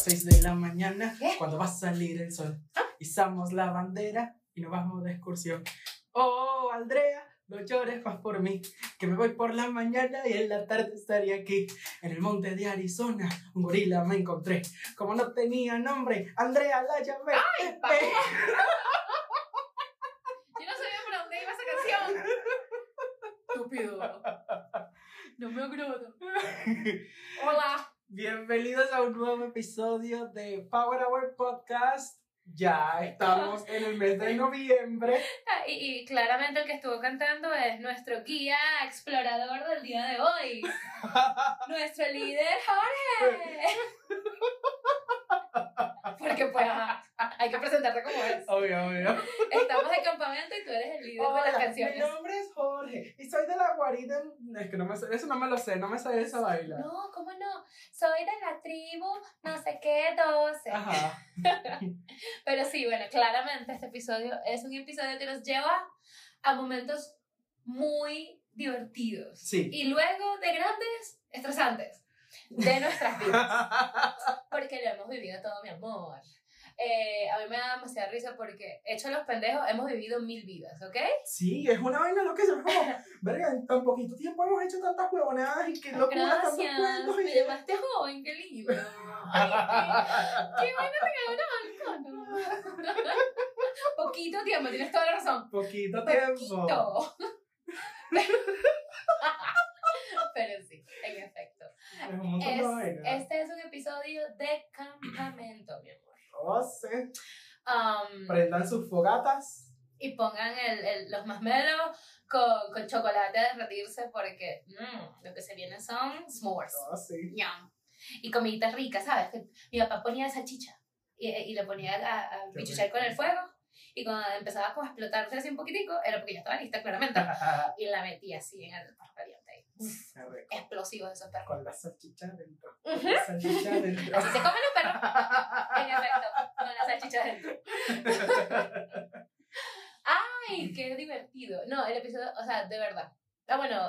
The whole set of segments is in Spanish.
las 6 de la mañana, ¿Qué? cuando va a salir el sol. Izamos la bandera y nos vamos de excursión. Oh, Andrea, no llores más por mí, que me voy por la mañana y en la tarde estaría aquí. En el monte de Arizona, un gorila me encontré. Como no tenía nombre, Andrea la llamé. ¡Ay, papá! Yo no sabía por dónde iba esa canción. Estúpido. No me acuerdo. Hola. Bienvenidos a un nuevo episodio de Power Hour Podcast. Ya estamos en el mes de noviembre. Ah, Y, y claramente el que estuvo cantando es nuestro guía explorador del día de hoy. Nuestro líder Jorge. Porque pues ajá, hay que presentarte como es. Obvio, obvio. Estamos de campamento y tú eres el líder de las Hola, mi canciones. nombre es Jorge y soy de la guarida. Es que no me sé, eso no me lo sé, no me sé esa baila. No, ¿cómo no? Soy de la tribu no sé qué 12. Ajá. Pero sí, bueno, claramente este episodio es un episodio que nos lleva a momentos muy divertidos. Sí. Y luego de grandes, estresantes de nuestras vidas. Porque lo hemos vivido todo, mi amor. Eh, a mí me da demasiada risa porque, hecho los pendejos, hemos vivido mil vidas, ¿ok? Sí, es una vaina lo que se verga, en tan poquito tiempo hemos hecho tantas huevonadas y qué locura, tantos Gracias, cuentos me y... llamaste joven, qué lindo. Ay, qué, bueno te quedó una balcón. Poquito tiempo, tienes toda la razón. Poquito tiempo. Poquito. Pero sí, en efecto. Es este es un episodio de campamento, mi amor. Oh, sí. Um, Prendan sus fogatas. y pongan el, el- los masmelos con, con chocolate a derretirse porque mm, lo que se viene son s'mores. Oh, sí. Yum. Y comiditas ricas, ¿sabes? Que mi papá ponía salchicha y, y lo ponía a, a pichuchar con el fuego. Y cuando empezaba como a explotarse así un poquitico, era porque ya estaba lista, claramente. Y la metía así en el perro explosivos esos perros. Con la salchicha dentro. Ujú. La salchicha dentro. Así se comen los perros. En efecto, con la salchicha dentro. ¡Ay, qué divertido! No, el episodio, o sea, de verdad. Ah, bueno,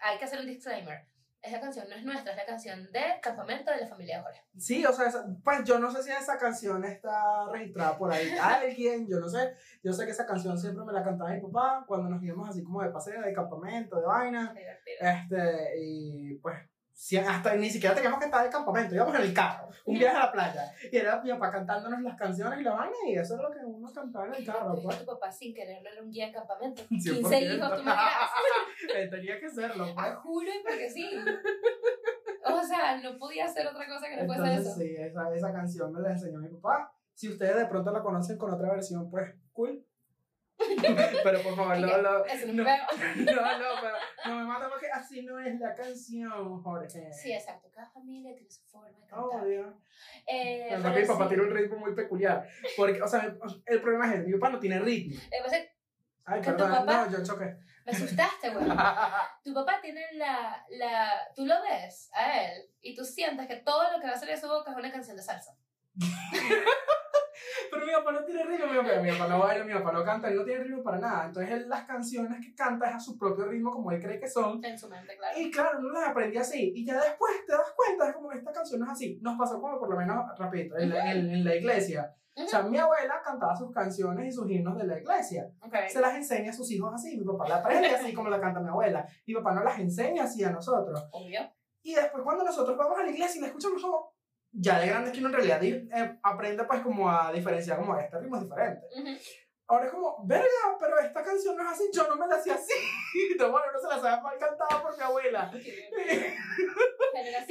hay que hacer un disclaimer. Esa canción no es nuestra, es la canción del campamento de la familia de Jorge. Sí, o sea, esa- pues yo no sé si esa canción está registrada por ahí alguien, yo no sé. Yo sé que esa canción siempre me la cantaba mi papá cuando nos íbamos así como de paseo, de campamento, de vaina. Divertido. Este, y pues, si- hasta ni siquiera teníamos que estar de campamento, íbamos en el carro, un viaje a la playa. Y era mi papá cantándonos las canciones y la vaina, y eso es lo que uno cantaba en el carro, pues. Tu papá sin quererlo era un guía de campamento. 100%. 15 hijos, tú me dirás. Eh, Tenía que serlo, Ah, pues. juro, porque sí. O sea, no podía hacer otra cosa que no fuese eso. sí, esa, esa canción me la enseñó mi papá. Si ustedes de pronto la conocen con otra versión, pues, cool. pero por favor, no, que no, Eso no, no. no, no, pero no me mata porque así no es la canción, Jorge. Sí, exacto. Cada familia tiene su forma de cantar. Obvio. Eh, Pero mi papá sí. tiene un ritmo muy peculiar. Porque, o sea, el, el problema es que mi papá no tiene ritmo. Lo que pasa es que Ay, ¿Con tu perdón, papá? no, yo choqué. me asustaste, güey. Tu papá tiene la, la... Tú lo ves a él y tú sientes que todo lo que va a salir de su boca es una canción de salsa. Pero mi papá no tiene ritmo, mi papá, mi papá no baila, mi papá no canta, él no tiene ritmo para nada. Entonces él las canciones que canta es a su propio ritmo como él cree que son. En su mente, claro. Y claro, uno las aprendí así. Y ya después te das cuenta, es como esta canción es así. Nos pasó como por lo menos, repito, en, la, en, en la iglesia. O sea, mi abuela cantaba sus canciones y sus himnos de la iglesia. Ok. Se las enseña a sus hijos así. Mi papá la aprende así como la canta mi abuela. Mi papá no las enseña así a nosotros. Obvio. Y después cuando nosotros vamos a la iglesia y la escuchamos como... Ya de grande que uno en realidad eh, aprende pues como a diferenciar como este ritmo es diferente. Ujú. Ahora es como, verga, pero esta canción no es así, yo no me la hacía así. Entonces, bueno, no se la sabe mal cantada por mi abuela. Y la,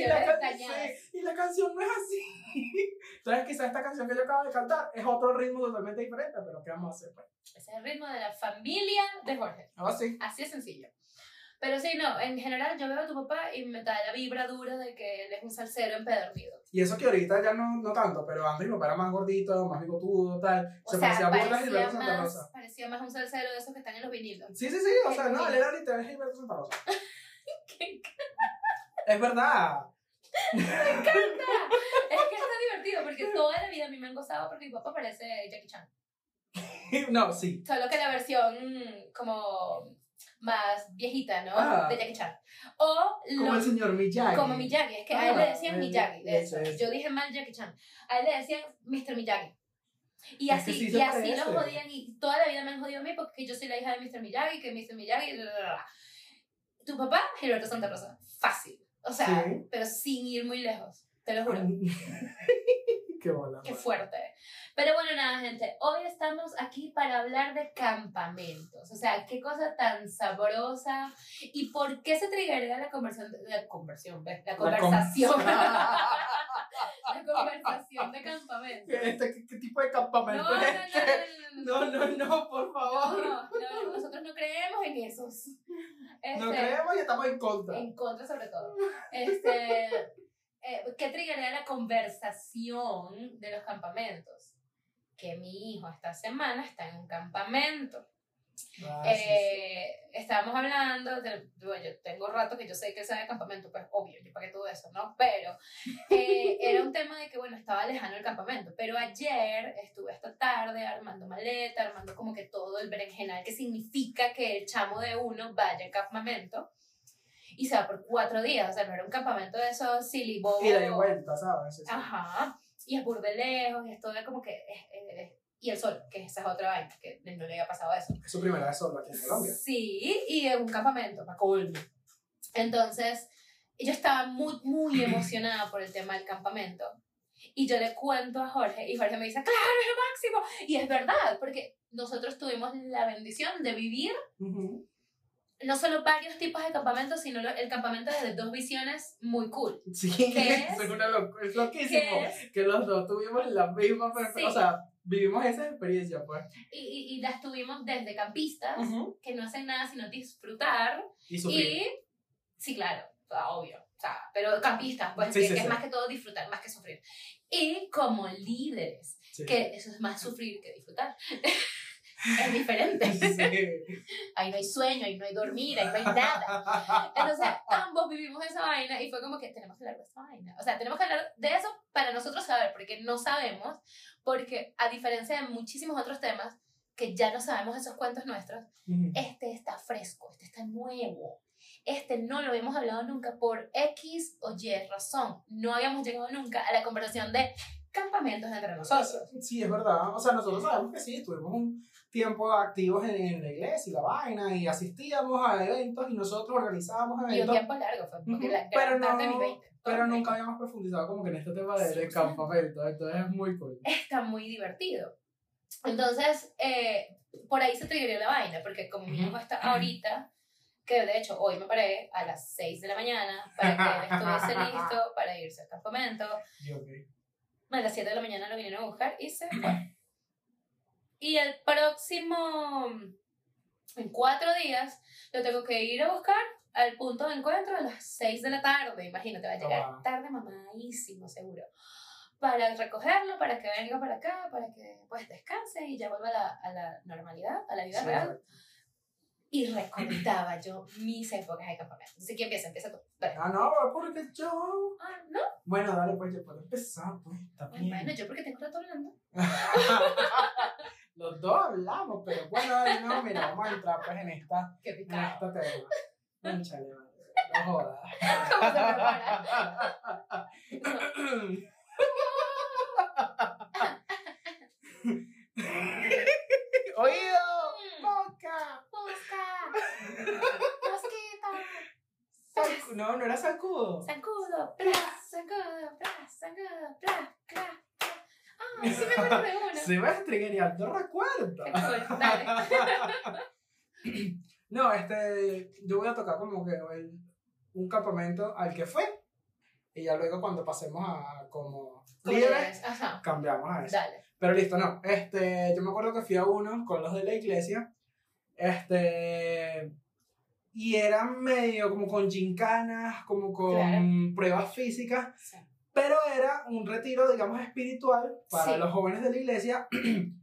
y la canción no es así. Entonces, quizás esta canción que yo acabo de cantar es otro ritmo totalmente diferente, pero ¿qué vamos a hacer? Pues? Ese es el ritmo de la familia de Jorge. Ah, sí. Así de sencillo. Pero sí, no, en general yo veo a tu papá y me da la vibra dura de que él es un salsero empedernido. Y eso que ahorita ya no, no tanto, pero antes mi papá era más gordito, más bigotudo, tal. O se sea, parecía mucho a parecía Santa Rosa. parecía más un salsero de esos que están en los vinilos. Sí, sí, sí, o sea, no, él era literal Gilberto Santa Rosa. ¿Qué Es verdad. Es que está divertido porque toda la vida a mí me han gozado porque mi papá parece Jackie Chan. no, sí. Solo que la versión como más viejita, ¿no? Ah. De Jackie Chan. O Como el señor Miyagi. como Miyagi, es que a él le Ah, decían eh, Miyagi, de hecho. eso. Yo dije mal Jackie Chan. A él le decían Mr. Miyagi. Y Es así, sí y así lo jodían, y toda la vida me han jodido a mí porque yo soy la hija de Mr. Miyagi, que Mr. Miyagi, bla, bla, bla. Tu papá, Gilberto Santa Rosa. Fácil. O sea, Sí. pero sin ir muy lejos. Te lo juro. Qué bola. Qué fuerte. Pero bueno, nada, gente. Hoy estamos aquí para hablar de campamentos. O sea, qué cosa tan sabrosa. ¿Y por qué se triggería la conversión? La conversión. La La con- conversación. la conversación de campamentos. Este, ¿qué, qué tipo de No, campamento no, no, es no, este? no, No, no, no, por no, favor. no, no, nosotros no creemos en esos. No Este, creemos y estamos en contra. En contra, sobre todo. Este, eh, ¿Qué triggería la conversación de los campamentos? Que mi hijo esta semana está en un campamento. Ah, sí, sí. Eh, estábamos hablando, de, bueno, yo tengo rato que yo sé que él sabe de campamento, pues obvio, yo pagué todo eso, ¿no? Pero eh, era un tema de que, bueno, estaba lejano el campamento. Pero ayer estuve esta tarde armando maleta, armando como que todo el berenjenal que significa que el chamo de uno vaya al campamento. Y se va por cuatro días, o sea, no era un campamento de esos silly y vuelta, ¿sabes? Ajá. Y es burde lejos, y es todo como que. es- es- y el sol, que esa es otra vaina, que no le había pasado eso. Es su primera vez solo aquí en Colombia. Sí, y en un campamento, para colmo. Entonces, yo estaba muy, muy emocionada por el tema del campamento. Y yo le cuento a Jorge, y Jorge me dice, claro, es lo máximo. Y es verdad, porque nosotros tuvimos la bendición de vivir Ujú. No solo varios tipos de campamentos, sino el campamento de dos visiones muy cool. Sí, ¿Qué es? es, una locu- es loquísimo ¿Qué es? que los dos tuvimos la misma, Sí. o sea, vivimos esa experiencia, pues. Y, y, y las tuvimos desde campistas, que no hacen nada sino disfrutar. Y sufrir. Y, sí, claro, obvio. O sea, pero campistas, pues, Sí, que, sí, que es más que todo disfrutar, más que sufrir. Y como líderes, que eso es más sufrir que disfrutar. es diferente. Sí. Ahí no hay sueño, ahí no hay dormir, ahí no hay nada. Entonces, ambos vivimos esa vaina y fue como que tenemos que hablar de esa vaina. O sea, tenemos que hablar de eso para nosotros saber, porque no sabemos, porque a diferencia de muchísimos otros temas, que ya no sabemos esos cuentos nuestros, Ujú. este está fresco, este está nuevo. Este no lo habíamos hablado nunca por X o Y razón. No habíamos llegado nunca a la conversación de campamentos entre nosotros. Sí, es verdad. O sea, nosotros sabemos que sí, tuvimos un tiempo activos en, en la iglesia y la vaina, y asistíamos a eventos y nosotros organizábamos Y un eventos. tiempo largo fue, porque la pero gran parte de no- mi 20. Pero nunca habíamos profundizado como que en este tema de, de campamento, entonces es muy cool. está muy divertido. Entonces, eh, por ahí se triggeró la vaina, porque como mi hijo está ahorita, que de hecho hoy me paré a las 6 de la mañana para que él estuviese listo para irse al campamento. Yo, ok. A las 7 de la mañana lo vinieron a buscar y se fue. Y el próximo, en cuatro días, lo tengo que ir a buscar al punto de encuentro a las 6 de la tarde. Imagínate, va a llegar Wow. tarde mamadísimo, seguro. Para recogerlo, para que venga para acá, para que pues descanse y ya vuelva a la, a la normalidad, a la vida Sí, real. Y recordaba yo mis épocas de campamento. Así que empieza, empieza tú. Dale. Ah, no, porque yo. Ah, ¿no? Bueno, dale, pues yo puedo empezar, pues. Está bien. Bueno, yo porque tengo rato hablando. Los dos hablamos, pero bueno, no, mira, vamos a entrar pues en esta, Qué en este tema. Madre, no jodas. ¿Cómo se prepara? ¡Oído! ¡Boca! Mosca. Mosquito. No, no era sacudo. Zancudo. Plas, zancudo. Plas, zancudo. Plas, plas. Ah, sí me acuerdo de uno. Se va a recuerdo. Qué cool. Dale. No, este, yo voy a tocar como que el- un campamento al que fue. Y ya luego cuando pasemos a como líderes, cambiamos a eso. Dale. Pero listo, no. Este, yo me acuerdo que fui a uno con los de la iglesia. Este. Y era medio como con gincanas, como con Claro. pruebas físicas. Sí. Pero era un retiro, digamos, espiritual para Sí. los jóvenes de la iglesia.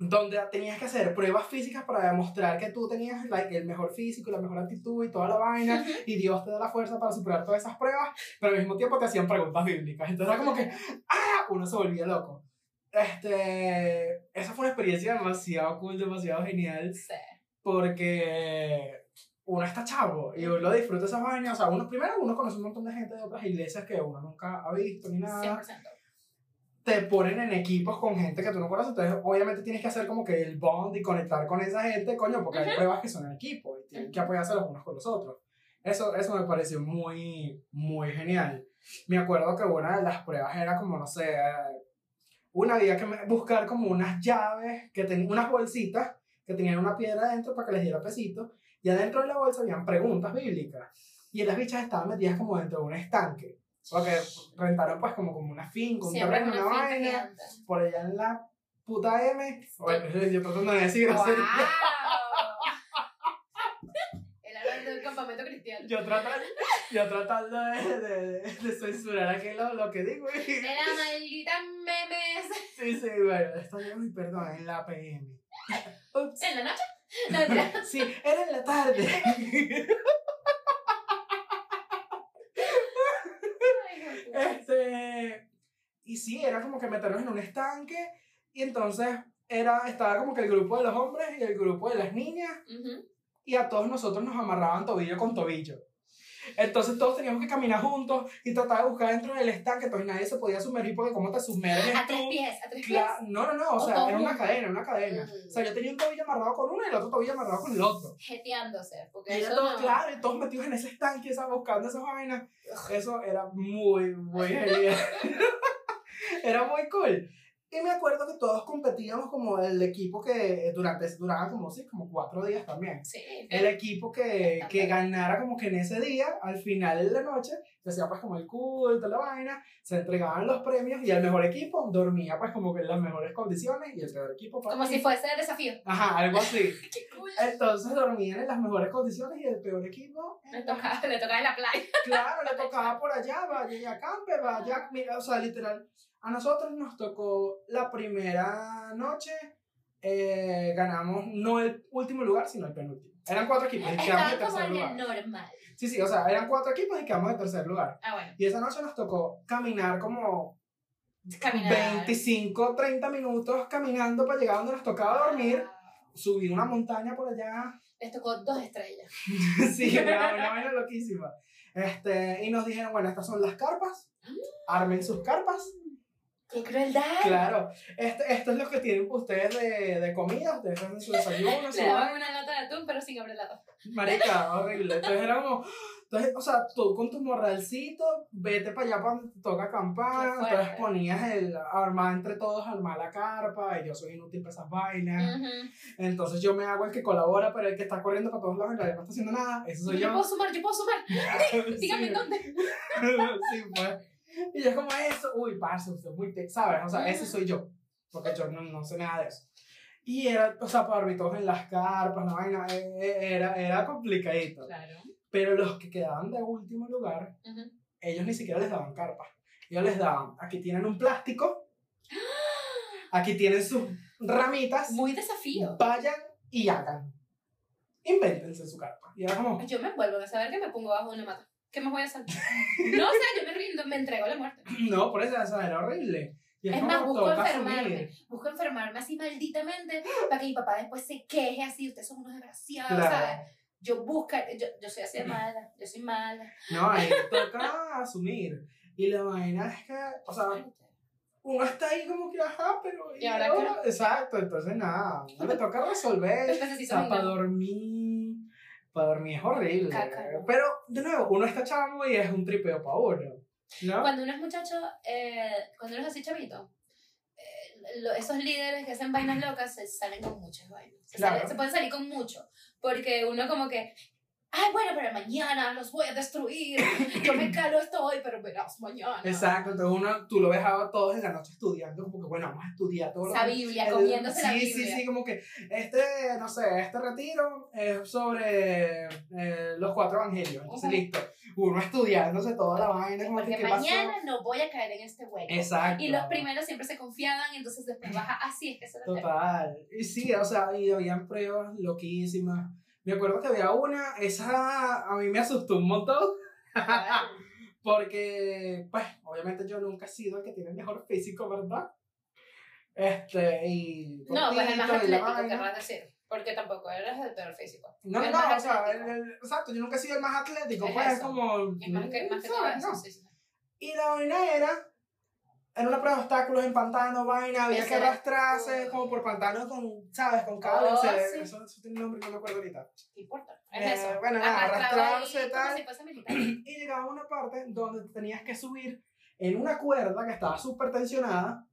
donde tenías que hacer pruebas físicas para demostrar que tú tenías like, el mejor físico y la mejor actitud y toda la vaina, y Dios te da la fuerza para superar todas esas pruebas, pero al mismo tiempo te hacían preguntas bíblicas. Entonces era como que, ¡ah! Uno se volvía loco. Este, esa fue una experiencia demasiado cool, demasiado genial, Sí. porque uno está chavo y uno disfruta esas vainas. O sea, uno, primero uno conoce un montón de gente de otras iglesias que uno nunca ha visto ni nada. 100%. Te ponen en equipos con gente que tú no conoces, entonces obviamente tienes que hacer como que el bond y conectar con esa gente, coño, porque hay Ujú. pruebas que son en equipo y tienen que apoyarse los unos con los otros. Eso, eso me pareció muy, muy genial. Me acuerdo que una de las pruebas era como, no sé, una había que buscar como unas llaves, que tenían unas bolsitas que tenían una piedra adentro para que les diera pesito, y adentro de la bolsa habían preguntas bíblicas. Y las bichas estaban metidas como dentro de un estanque. Porque rentaron pues como, como una finca, un Siempre terreno, una una vaina, por allá en la puta M. Bueno, yo tratando de decir ¡Wow! El del campamento cristiano. Yo tratando, yo tratando de, de, de censurar aquí lo, lo que digo. Era maldita memes. Sí, sí, bueno, esto yo, perdón, en la PM. Ups. ¿En la noche? No. Sí, era en la tarde. Este, y sí, era como que meternos en un estanque y entonces era, estaba como que el grupo de los hombres y el grupo de las niñas y a todos nosotros nos amarraban tobillo con tobillo. Entonces todos teníamos que caminar juntos y tratar de buscar dentro del estanque, entonces nadie se podía sumergir porque cómo te sumerges A tres tú. pies, a tres pies. No, no, no, o O sea, era una cadena, una cadena. Mm. O sea, yo tenía un tobillo amarrado con uno y el otro tobillo amarrado con el otro. Jeteándose. Porque Y eso todos, no. claro, y todos metidos en ese estanque, esa, buscando esas vainas. Eso era muy, muy genial. era muy cool. Y me acuerdo que todos competíamos como el equipo que durante, duraba como, sí, como cuatro días también. Sí. El equipo que, que ganara como que en ese día, al final de la noche, se hacía pues como el culto, la vaina, se entregaban los premios y el mejor equipo dormía pues como que en las mejores condiciones y el peor equipo para Como si fuese el desafío. Ajá, algo así. Qué cool. Entonces dormían en las mejores condiciones y el peor equipo, Le tocaba, le tocaba en la playa. claro, le tocaba por allá, vaya y acampe, vaya, mira, o sea, literal. A nosotros nos tocó la primera noche, eh, ganamos no el último lugar, sino el penúltimo. Eran cuatro equipos y quedamos Estaba en como en el normal. Sí, sí, o sea, eran cuatro equipos y quedamos en tercer lugar. Ah, bueno. Y esa noche nos tocó caminar como Caminar. 25, 30 minutos caminando para llegar donde nos tocaba dormir, Wow. subir una montaña por allá, Les tocó dos estrellas. sí, una, una vaina loquísima. Este, y nos dijeron, bueno, estas son las carpas, armen sus carpas. ¡Qué crueldad! Claro, este, esto es lo que tienen ustedes de, de comida, ustedes hacen su desayuno, su Le daban una lata de atún, pero sin abrir la tapa. Marica, horrible. Entonces era como, entonces, o sea, tú con tu morralcito, vete para allá para toca acampar, entonces ponías el, armar entre todos, armar la carpa, y yo soy inútil para esas vainas. Ujú. Entonces yo me hago el que colabora, pero el que está corriendo para todos lados en realidad no está haciendo nada, eso soy Yo yo. puedo sumar, yo puedo sumar. Dígame Sí. dónde. sí, pues. Y yo como eso, uy, parce, usted es muy, te- ¿sabes? O sea, ese soy yo, porque yo no, no sé nada de eso. Y era, o sea, para todos en las carpas, la vaina, eh, eh, era, era complicadito. Claro. Pero los que quedaban de último lugar, Ujú. ellos ni siquiera les daban carpas. Ellos les daban, aquí tienen un plástico, aquí tienen sus ramitas, Muy desafío. vayan y hagan. Invéntense su carpa. Y era como, Yo me envuelvo en saber que me pongo bajo una mata. ¿Qué más voy a hacer? No, o sea, yo me rindo, me entrego a la muerte. no, por eso, o era horrible. Y Es como, más, busco enfermarme. asumir. Busco enfermarme así malditamente para que mi papá después se queje así. Ustedes son unos desgraciados, Claro. ¿sabes? Yo busco, yo, yo soy así de mala, yo soy mala. No, ahí toca asumir. Y la vaina es que, o sea, uno está ahí como que, ajá, pero. ¿Y ahora qué? Exacto, entonces nada, uno le toca resolver. O sea, para dormir, para dormir es horrible. Caca. Pero, de nuevo, uno está chamo y es un tripeo para uno. ¿No? Cuando uno es muchacho, eh, cuando uno es así chavito, eh, lo- esos líderes que hacen vainas locas se salen con muchas vainas. Se, Claro. salen- se pueden salir con mucho. Porque uno como que, ay, bueno, pero mañana los voy a destruir. Yo me calo esto hoy, pero verás mañana. Exacto, entonces uno, tú lo ves a todos en la noche estudiando, como que, bueno, vamos a estudiar todo que- Biblia, comiéndose sí, la Sí, Biblia. sí, como que este, no sé, este retiro es sobre eh, los cuatro evangelios. Entonces, Ujú. listo. Uno estudiándose toda la vaina, como que qué pasó. mañana no voy a caer en este hueco. Exacto. Y los primeros siempre se confiaban, entonces después baja así, es que se lo Total. Y sí, o sea, y habían pruebas loquísimas. Me acuerdo que había una, esa a mí me asustó un montón. Porque, pues, obviamente yo nunca he sido el que tiene el mejor físico, ¿verdad? Este, y. No, pues el más atlético, querrás decir. Porque tampoco eres de peor físico. No, Es no, o sea, el- el- exacto, yo nunca he sido el más atlético, Es pues es eso. como... Es más que, más que todo ¿sabes? eso, No. sí, sí. Y la vaina era, era una prueba de obstáculos en pantano, vaina, había que era arrastrarse cool. como por pantanos con, ¿sabes? Con cables, Oh, sí. eso, eso tiene un nombre que no me acuerdo ahorita. ¿Qué importa? Es Eh, eso. bueno, nada, arrastrarse, como tal. si. Y llegaba una parte donde tenías que subir en una cuerda que estaba súper tensionada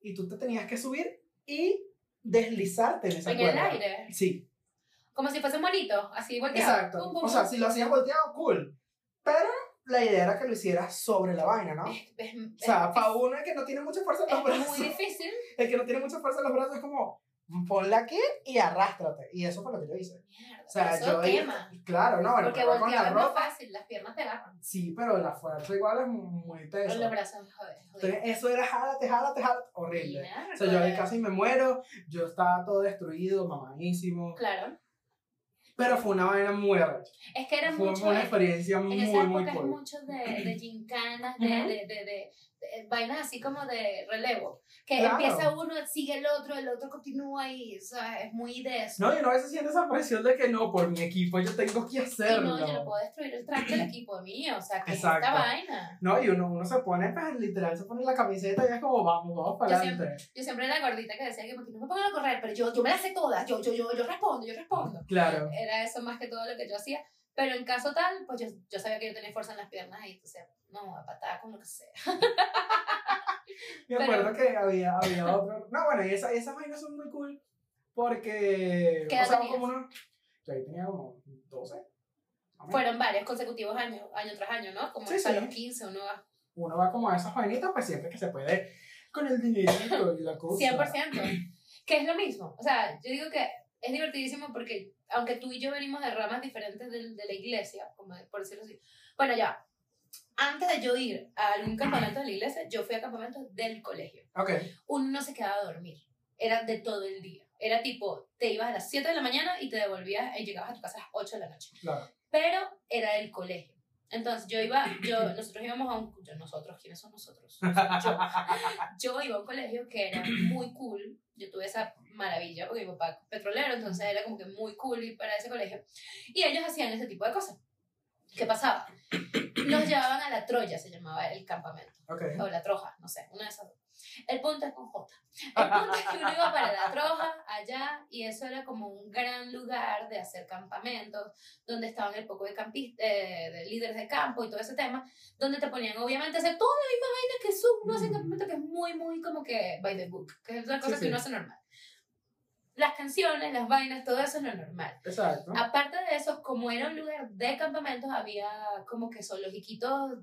y tú te tenías que subir y deslizarte en esa En el cuerda. aire. Sí, Como si fuese monito, así volteado. exacto. Pum, pum, O sea, pum. si lo hacías volteado, cool. Pero la idea era que lo hicieras sobre la vaina, ¿no? Es, es, O sea, es- para uno que no tiene mucha fuerza en los es brazos, muy difícil. el que no tiene mucha fuerza en los brazos es como, ponla aquí y arrástrate. Y eso fue lo que yo hice. Mierda, O sea, eso yo quema. Claro, no, bueno, Porque pero con la es ropa. fácil, las piernas te agarran. Sí, pero la fuerza igual es muy Pero teso. los brazos, joder. Entonces, eso era jálate, jálate, jálate. Horrible. Mierda, O sea, yo ahí joder. casi me muero, yo estaba todo destruido, mamadísimo. Claro. Pero fue una vaina muy arrecha. Es que era Fue mucho. una En experiencia muy, esa muy época es cool. mucho de, de gincanas, de, Ujú. de, de, de, de vainas así como de relevo. Que Claro. empieza uno, sigue el otro, el otro continúa y, o sea, es muy de eso. No, y uno a veces siente esa presión de que no, por mi equipo yo tengo que Y hacerlo. no, yo no puedo destruir el track del equipo mío, o sea, que es esta vaina. No, y uno, uno se pone, pues literal, se pone la camiseta y es como, vamos, vamos para Yo adelante. Yo siempre era la gordita que decía que porque no me pongan a correr, pero yo, yo me las sé todas, yo, yo, yo, yo respondo, yo respondo. Claro. Era eso más que todo lo que yo hacía. Pero en caso tal, pues yo, yo sabía que yo tenía fuerza en las piernas y entonces, no, a patada con lo que sea. Me Pero- acuerdo que había, había otro. No, bueno, y esa, esas vainas son muy cool porque. ¿Qué o edad sea, tenías? como uno. Yo ahí tenía como 12. más o menos. Fueron varios consecutivos años, año tras año, ¿no? Como Sí, hasta sí. los 15 uno va. Uno va como a esas vainitas, pues siempre que se puede. Con el dinerito y la cosa. 100%. Que es lo mismo. O sea, yo digo que es divertidísimo porque, aunque tú y yo venimos de ramas diferentes de, de la iglesia, como de- por decirlo así. Bueno, ya. Antes de yo ir a algún campamento de la iglesia, yo fui a campamentos del colegio. Ok. Uno no se quedaba a dormir. Era de todo el día. Era tipo, te ibas a las 7 de la mañana y te devolvías y llegabas a tu casa a las 8 de la noche. Claro. Pero era del colegio. Entonces yo iba, yo, nosotros íbamos a un, yo, nosotros, ¿quiénes son nosotros? Yo, yo iba a un colegio que era muy cool. Yo tuve esa maravilla porque mi papá petrolero, entonces era como que muy cool ir para ese colegio. Y ellos hacían ese tipo de cosas. ¿Qué pasaba? Nos llevaban a la Troya, se llamaba el campamento. Ok. O la Troja, no sé, una de esas dos. El punto es con J. El punto es que uno iba para la Troja, allá, y eso era como un gran lugar de hacer campamentos, donde estaban el poco de campistas, de líderes de campo y todo ese tema, donde te ponían obviamente a hacer toda la misma vaina que su- uno hace en campamento, que es muy, muy como que by the book, que es otra cosa Sí, que sí. uno hace normal. Las canciones, las vainas, todo eso es lo normal. Exacto. Aparte de eso, como era un lugar de campamentos, había como que zoologiquitos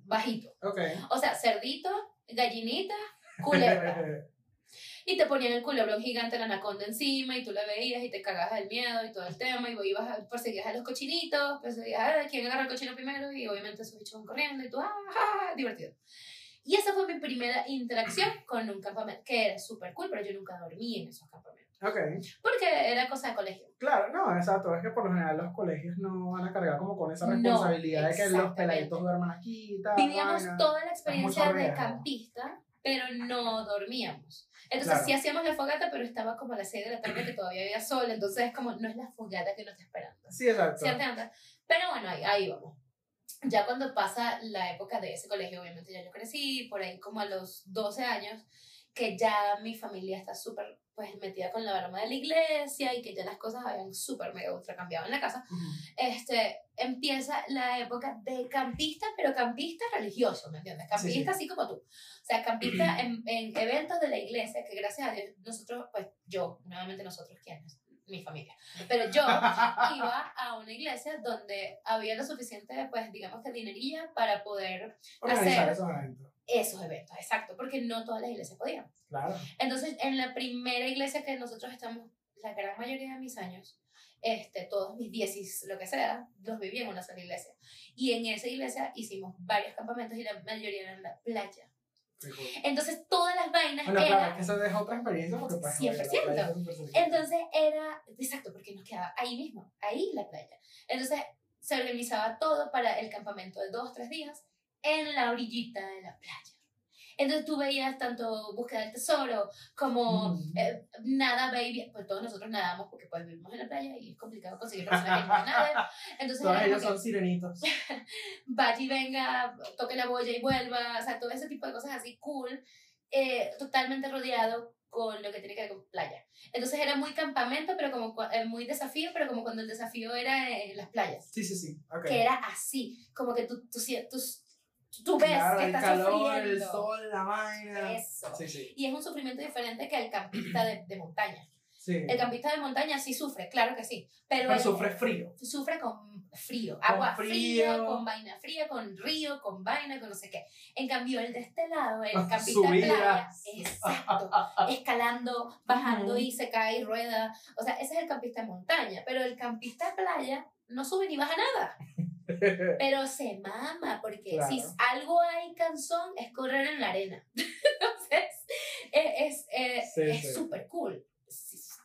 bajitos. Ok. O sea, cerdito, gallinita, culebra. Y te ponían el culebrón gigante, la anaconda encima, y tú la veías y te cagabas del miedo y todo el tema, y ibas a, perseguías a los cochinitos, perseguías a quién agarra el cochino primero, y obviamente esos bichos van corriendo, y tú, ¡ah! ja", divertido. Y esa fue mi primera interacción con un campamento, que era súper cool, pero yo nunca dormí en esos campamentos. Ok. Porque era cosa de colegio. Claro, no, exacto. Es que por lo general los colegios no van a cargar como con esa No, responsabilidad de que los peladitos duerman aquí tal. Vivíamos vaina. toda la experiencia de campista, pero no dormíamos. Entonces Claro. sí hacíamos la fogata, pero estaba como a las 6 de la tarde que todavía había sol, entonces es como, no es la fogata que uno está esperando. Sí, exacto. ¿Sí? Pero bueno, ahí, ahí vamos. Ya cuando pasa la época de ese colegio, obviamente ya yo crecí, por ahí como a los 12 años, que ya mi familia está súper pues metida con la broma de la iglesia y que ya las cosas habían súper mega ultra cambiado en la casa, Ujú. este, empieza la época de campista, pero campista religioso, ¿me entiendes? Sí, sí. Campista así como tú. O sea, campista en, en eventos de la iglesia, que gracias a Dios, nosotros, pues yo, nuevamente nosotros, ¿quiénes? Mi familia. Pero yo iba a una iglesia donde había lo suficiente, pues digamos que dinerilla para poder Organizar hacer- esos eventos. Esos eventos, exacto, porque no todas las iglesias podían. Claro. Entonces, en la primera iglesia que nosotros estamos, la gran mayoría de mis años, este, todos mis diecis, lo que sea, los viví en una sola iglesia. Y en esa iglesia hicimos varios campamentos y la mayoría eran en la playa. Entonces, todas las vainas Bueno, claro, eran... que eso deja otra experiencia porque pues, 100%. la playa es súper cerquita. Entonces, era... Exacto, porque nos quedaba ahí mismo, ahí la playa. Entonces, se organizaba todo para el campamento de dos, tres días en la orillita de la playa. Entonces tú veías tanto búsqueda del tesoro como Mm. eh, nada baby, pues todos nosotros nadamos porque pues vivimos en la playa y es complicado conseguir personas que no naden. Entonces Todos ellos son sirenitos. vaya y venga, toque la boya y vuelva, o sea, todo ese tipo de cosas así cool, eh, totalmente rodeado con lo que tiene que ver con playa. Entonces era muy campamento, pero como eh, muy desafío, pero como cuando el desafío era en las playas Sí, sí, sí. Ok. que era así, como que tú, tú, tú, tú ves Claro, que el estás calor, sufriendo. el sol, la vaina. Eso. Sí, sí. Y es un sufrimiento diferente que el campista de, de montaña. sí. El campista de montaña sí sufre, claro que sí, pero, Pero él- sufre frío. sufre con frío, Con agua fría, frío. con vaina fría, con río, con vaina, con no sé qué. En cambio, el de este lado, el Ah, campista de playa, exacto, escalando, bajando y se cae y rueda. O sea, ese es el campista de montaña, pero el campista de playa no sube ni baja nada. Pero se mama, porque Claro. si algo hay cansón es correr en la arena. Entonces, es es Sí, es sí. súper cool.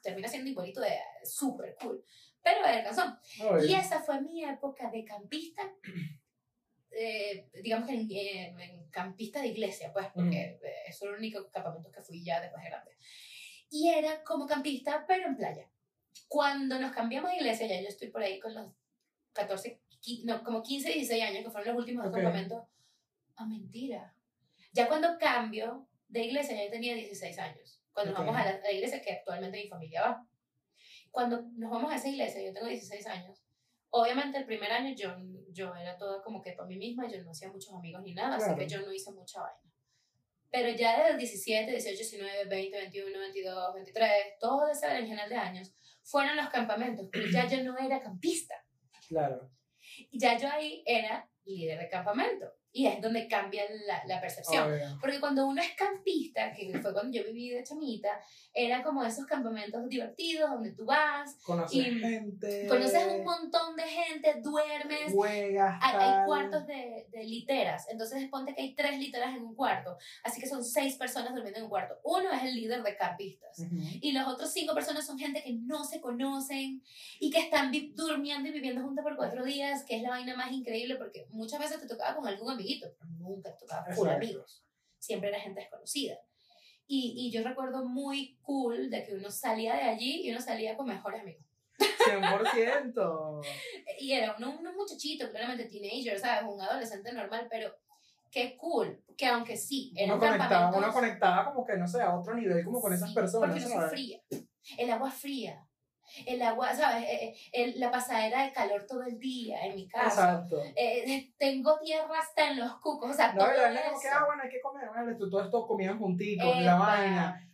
Termina siendo igualito de súper cool. Pero es cansón. Oye. Y esa fue mi época de campista. eh, digamos que en, en- en campista de iglesia, pues, porque eh, eso era el único campamento que fui ya después de grande. Y era como campista, pero en playa. Cuando nos cambiamos de iglesia, ya yo estoy por ahí con los 14, qui- no, como 15, 16 años, que fueron los últimos dos Ok. campamentos. Ah, mentira. Ya cuando cambio de iglesia, ya yo tenía 16 años. Cuando nos Ok. vamos a la, a la iglesia que actualmente mi familia va. Cuando nos vamos a esa iglesia, yo tengo 16 años. Obviamente el primer año yo, yo era toda como que para mí misma, yo no hacía muchos amigos ni nada, Claro. así que yo no hice mucha vaina. Pero ya desde el 17, 18, 19, 20, 21, 22, 23, todo ese berenjenal de años, fueron los campamentos, pero ya yo no era campista. Claro. Ya yo ahí era líder de campamento. Y es donde cambia la, la percepción. Obvio. Porque cuando uno es campista, que fue cuando yo viví de chamita, era como esos campamentos divertidos donde tú vas, Conoces Y gente. conoces un montón de gente, duermes, Juegas. hay, hay cuartos de, de literas, entonces ponte que hay tres literas en un cuarto, así que son seis personas durmiendo en un cuarto. Uno es el líder de campistas. Ujú. Y los otros cinco personas son gente que no se conocen y que están durmiendo y viviendo juntas por cuatro días, que es la vaina más increíble porque muchas veces te tocaba con algún amiguito, pero nunca tocaba full amigos. Siempre era gente desconocida. Y, y yo recuerdo muy cool de que uno salía de allí y uno salía con mejores amigos. 100%. Y era uno, uno muchachito, claramente teenager, ¿sabes? Un adolescente normal, pero qué cool, que aunque sí, conectaba, campamentos... uno conectaba como que, no sé, a otro nivel, como con esas Sí, personas. Porque no ¿sabes? soy fría. El agua fría. El agua, ¿sabes? Eh, eh, el- la pasadera de calor todo el día en mi casa. Exacto. Eh, tengo tierra hasta en los cucos. O sea, No, todo la gente eso. como que, ah, bueno, hay que comer. Tú- todo esto comían juntitos, la vaina.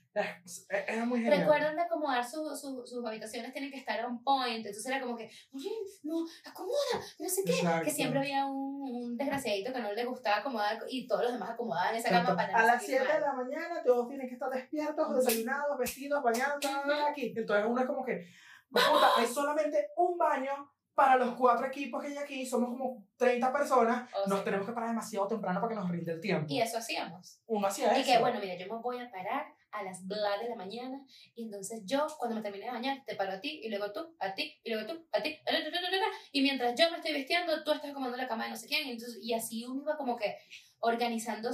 Era muy genial. Recuerdan de acomodar su- su- sus habitaciones, tienen que estar on point. Entonces era como que, oye, no, acomoda, no sé qué. Exacto. Que siempre había un, un desgraciadito que no le gustaba acomodar y todos los demás acomodaban esa Exacto. cama para A las sentir 7 de la mañana todos tienen que estar despiertos, desayunados, vestidos, bañados, aquí. Entonces uno es como que, puta, hay solamente un baño para los cuatro equipos que hay aquí, somos como 30 personas, O nos sea, tenemos que parar demasiado temprano para que nos rinde el tiempo. Y eso hacíamos. Uno hacía Y eso. que, bueno, mira, yo me voy a parar a las bla de la mañana. Y entonces yo, cuando me termine de bañar, te paro a ti y luego tú, a ti y luego tú, a ti, y mientras yo me estoy vistiendo, tú estás acomodando la cama de no sé quién, y, entonces, y así uno iba como que organizando,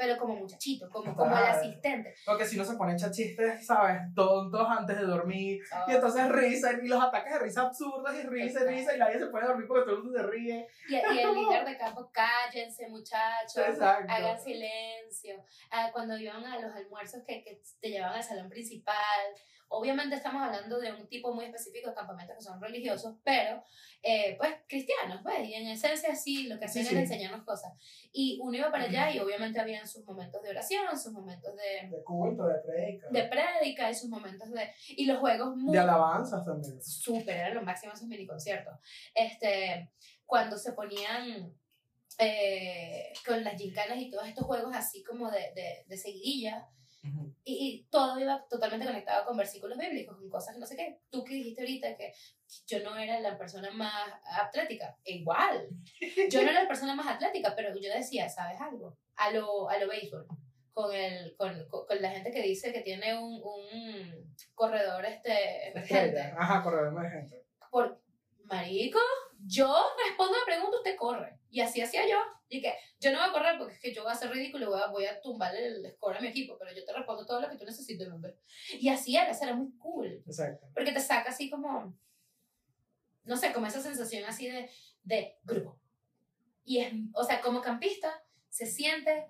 pero como muchachito, como, como el asistente. Porque si no se pone a chistes, ¿sabes? Tontos antes de dormir. Oh, Y entonces risa, y los ataques de risa absurdos, y risa, y risa, y nadie se puede dormir porque todo el mundo se ríe. y, y el líder de campo, cállense muchachos, Exacto. hagan silencio. Ah, cuando iban a los almuerzos que, que te llevaban al salón principal, obviamente estamos hablando de un tipo muy específico de campamentos que son religiosos, pero eh, pues cristianos, pues, y en esencia sí, lo que hacían Sí, era sí. enseñarnos cosas. Y uno iba para allá y obviamente habían sus momentos de oración, sus momentos de, De culto, de predica. de prédica y sus momentos de... Y los juegos muy... De alabanzas también. súper, eran lo máximo esos mini conciertos. Este, cuando se ponían eh, con las gincanas y todos estos juegos así como de, de, de seguidilla, Ujú. y, y todo iba totalmente conectado con versículos bíblicos, con cosas que no sé qué. Tú que dijiste ahorita que yo no era la persona más atlética, igual. Yo no era la persona más atlética, pero yo decía, ¿sabes algo? A lo, a lo béisbol. Con, el, con, con, con la gente que dice que tiene un, un corredor este, emergente. Ajá, corredor emergente. por marico, yo respondo la pregunta, usted corre. Y así hacía yo. Y que yo no voy a correr porque es que yo voy a ser ridículo y voy a, voy a tumbarle el score a mi equipo, pero yo te respondo todo lo que tú necesites, hombre. Y así era, eso era muy cool. Exacto. Porque te saca así como, no sé, como esa sensación así de, de grupo. Y es, o sea, como campista, se siente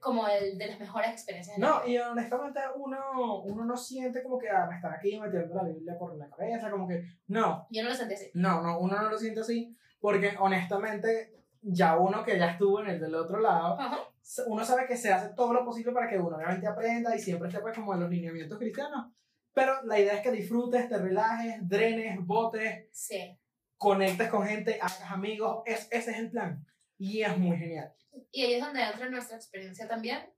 como el de las mejores experiencias. No, y honestamente uno, uno no siente como que ah, me están aquí metiendo la Biblia por la cabeza, como que no, Yo no lo sentí así. no, no, uno no lo siente así, porque honestamente ya uno que ya estuvo en el del otro lado, Ajá. uno sabe que se hace todo lo posible para que uno obviamente aprenda y siempre esté pues como en los lineamientos cristianos, pero la idea es que disfrutes, te relajes, drenes, botes, Sí. conectes con gente, hagas amigos, es, ese es el plan. Y es muy genial. Y ahí es donde entra nuestra experiencia también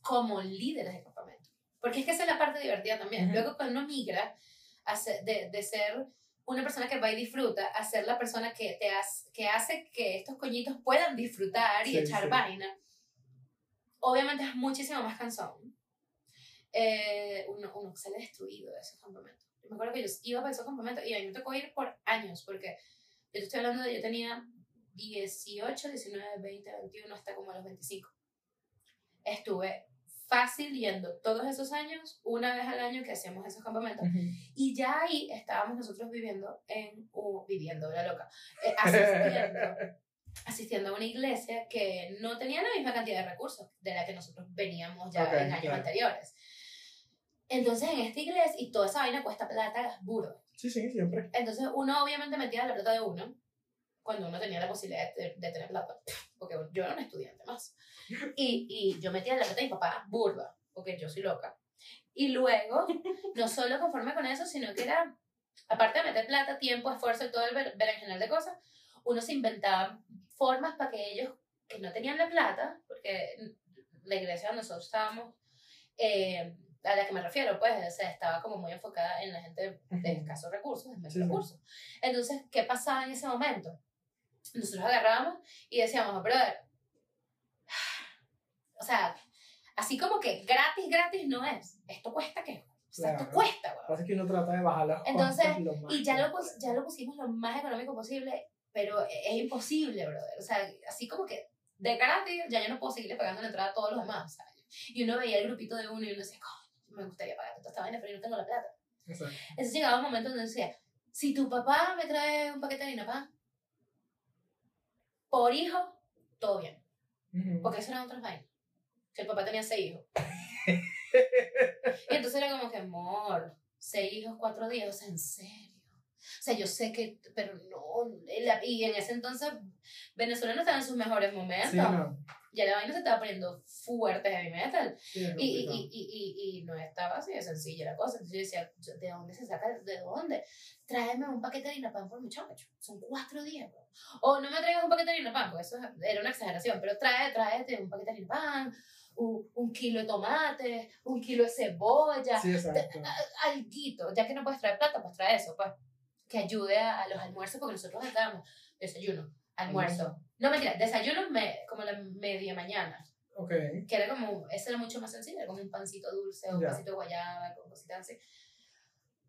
como líderes de campamento. Porque es que esa es la parte divertida también. Ujú. Luego cuando uno migra ser- de, de ser una persona que va y disfruta a ser la persona que, te hace, que hace que estos coñitos puedan disfrutar y Sí, echar sí. vaina, obviamente es muchísimo más cansón. Eh, uno, uno sale destruido de esos campamentos. Yo me acuerdo que yo iba para esos campamentos y a mí me tocó ir por años, porque yo te estoy hablando de, yo tenía 18, 19, 20, 21, hasta como los 25. Estuve fácil yendo todos esos años, una vez al año que hacíamos esos campamentos. Y ya ahí estábamos nosotros viviendo en, u- viviendo, la loca, eh, asistiendo, asistiendo a una iglesia que no tenía la misma cantidad de recursos de la que nosotros veníamos ya Ok, en años claro. anteriores. Entonces en esta iglesia, y toda esa vaina cuesta plata burdo. Sí, sí, siempre. Entonces uno obviamente metía la plata de uno cuando uno tenía la posibilidad de, de tener plata, porque yo era un estudiante más. Y, y yo metía la plata de mi papá burda, porque yo soy loca. Y luego, no solo conforme con eso, sino que era, aparte de meter plata, tiempo, esfuerzo y todo el berenjenal de cosas, uno se inventaba formas para que ellos que no tenían la plata, porque la iglesia donde nosotros estábamos, eh, a la que me refiero, pues, o sea, estaba como muy enfocada en la gente de escasos recursos, de menos sí. recursos. Entonces, ¿qué pasaba en ese momento? Nosotros agarrábamos y decíamos, brother, o sea, así como que gratis, gratis no es. Esto cuesta qué? O sea, esto Claro. cuesta, Lo que weón. pasa que uno trata de bajar las Entonces, lo más Y ya que lo, ya lo pusimos lo más económico posible, pero es imposible, brother. O sea, así como que de gratis ya yo no puedo seguirle pagando la entrada a todos los demás, ¿sabes? Y uno veía el grupito de uno y uno decía, coño, me gustaría pagar toda esta vaina, pero yo no tengo la plata. Exacto. Entonces llegaba un momento donde decía, si tu papá me trae un paquete de harina pan, por hijo, todo bien. Porque eso eran otras vainas. Que el papá tenía seis hijos. y entonces era como que, amor, seis hijos, cuatro días, o sea, en serio. O sea, yo sé que, pero no, y en ese entonces Venezuela no estaba en sus mejores momentos. Sí, no. Ya la vaina se estaba poniendo fuerte heavy metal. Sí, Y, y, y, y, no estaba así de sencilla la cosa. Entonces yo decía, ¿de dónde se saca? ¿De dónde? Tráeme un paquete de harina pan por muchacho. Son cuatro días, bro. O no me traigas un paquete de harina pan, porque eso era una exageración. Pero trae, tráete un paquete de harina pan, un, un kilo de tomate, un kilo de cebolla, Sí, alguito. Ya que no puedes traer plata, pues trae eso, pues. Que ayude a, a los almuerzos, porque nosotros estábamos desayuno, almuerzo. No, mentira, desayuno me, como la media mañana Ok. que era como, ese era mucho más sencillo, era como un pancito dulce o un Ya. pancito de guayaba, con cositas así.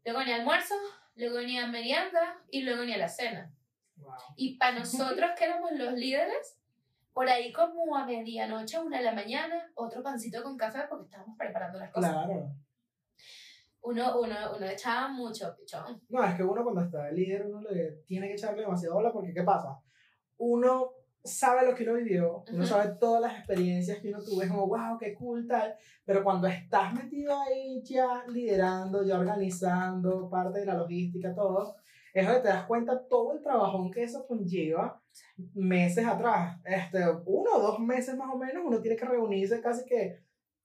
Luego venía almuerzo, luego venía merienda y luego venía la cena. Wow. Y para nosotros que éramos los líderes, por ahí como a medianoche, una de la mañana, otro pancito con café porque estábamos preparando las cosas. Claro. Uno, uno, uno echaba mucho pichón. No, es que uno cuando está de líder, uno le tiene que echarle demasiado bola porque ¿qué pasa? Uno sabe lo que uno vivió, uno sabe todas las experiencias que uno tuvo, es como, wow, qué cool, tal, pero cuando estás metido ahí ya liderando, ya organizando, parte de la logística, todo, es donde te das cuenta todo el trabajón que eso conlleva meses atrás. Este, uno o dos meses más o menos, uno tiene que reunirse casi que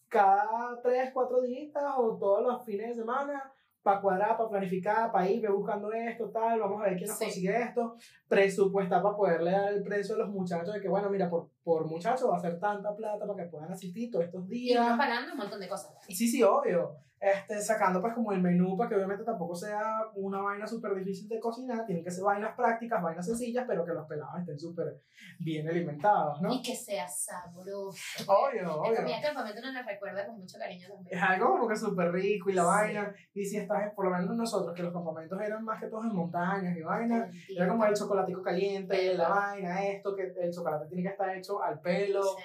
cada tres, cuatro días o todos los fines de semana para cuadrar, para planificar, para ir, ve buscando esto, tal, vamos a ver quién nos Sí. consigue esto, presupuestar para poderle dar el precio a los muchachos de que, bueno, mira, por por muchacho va a ser tanta plata para que puedan asistir todos estos Y días. uno pagando un montón de cosas. Sí, sí, obvio. Este, sacando pues como el menú para que obviamente tampoco sea una vaina súper difícil de cocinar, tienen que ser vainas prácticas, vainas sencillas, pero que los pelados estén súper bien alimentados, ¿no? Y que sea sabroso. Obvio, La obvio. comida de campamento no nos recuerda con mucho cariño también. Es algo como que súper rico y la Sí. vaina. Y si estás, por lo menos nosotros, que los campamentos eran más que todos en montañas y vaina, era como el chocolatico caliente, Pelo. la vaina, esto, que el chocolate tiene que estar hecho al pelo. Sí.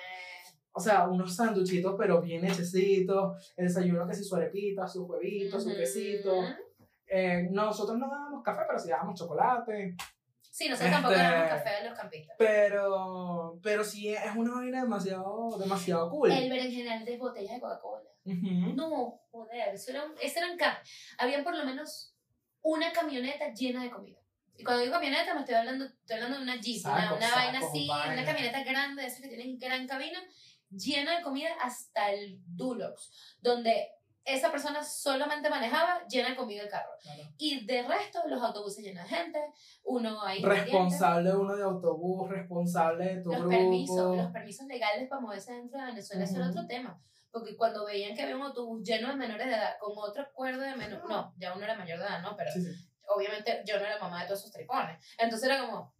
O sea, unos sanduchitos, pero bien hechecitos. El desayuno que si su arepita, sus huevitos, su Ujú. quesito. Eh, nosotros no dábamos café, pero sí dábamos chocolate. Sí, nosotros tampoco Este- damos café a los campistas. Pero, pero sí es una vaina demasiado, demasiado cool. El berenjenal de botellas de Coca-Cola. No, joder, eso era un, ese eran ca- Habían por lo menos una camioneta llena de comida. Y cuando digo camioneta, me estoy hablando, estoy hablando de una Jeep, una, una vaina así, vaina. una camioneta grande, de esas que tienen gran cabina, llena de comida hasta el Dulox, donde esa persona solamente manejaba llena de comida el carro. Claro. Y de resto, los autobuses llenos de gente, uno ahí. Responsable uno de autobús, responsable de tu los grupo. permisos, los permisos legales para moverse dentro de Venezuela, eso era Ujú. otro tema. Porque cuando veían que había un autobús lleno de menores de edad con otro acuerdo de menor, no, ya uno era mayor de edad, ¿no? Pero Sí, sí. obviamente yo no era mamá de todos esos tricones. Entonces era como,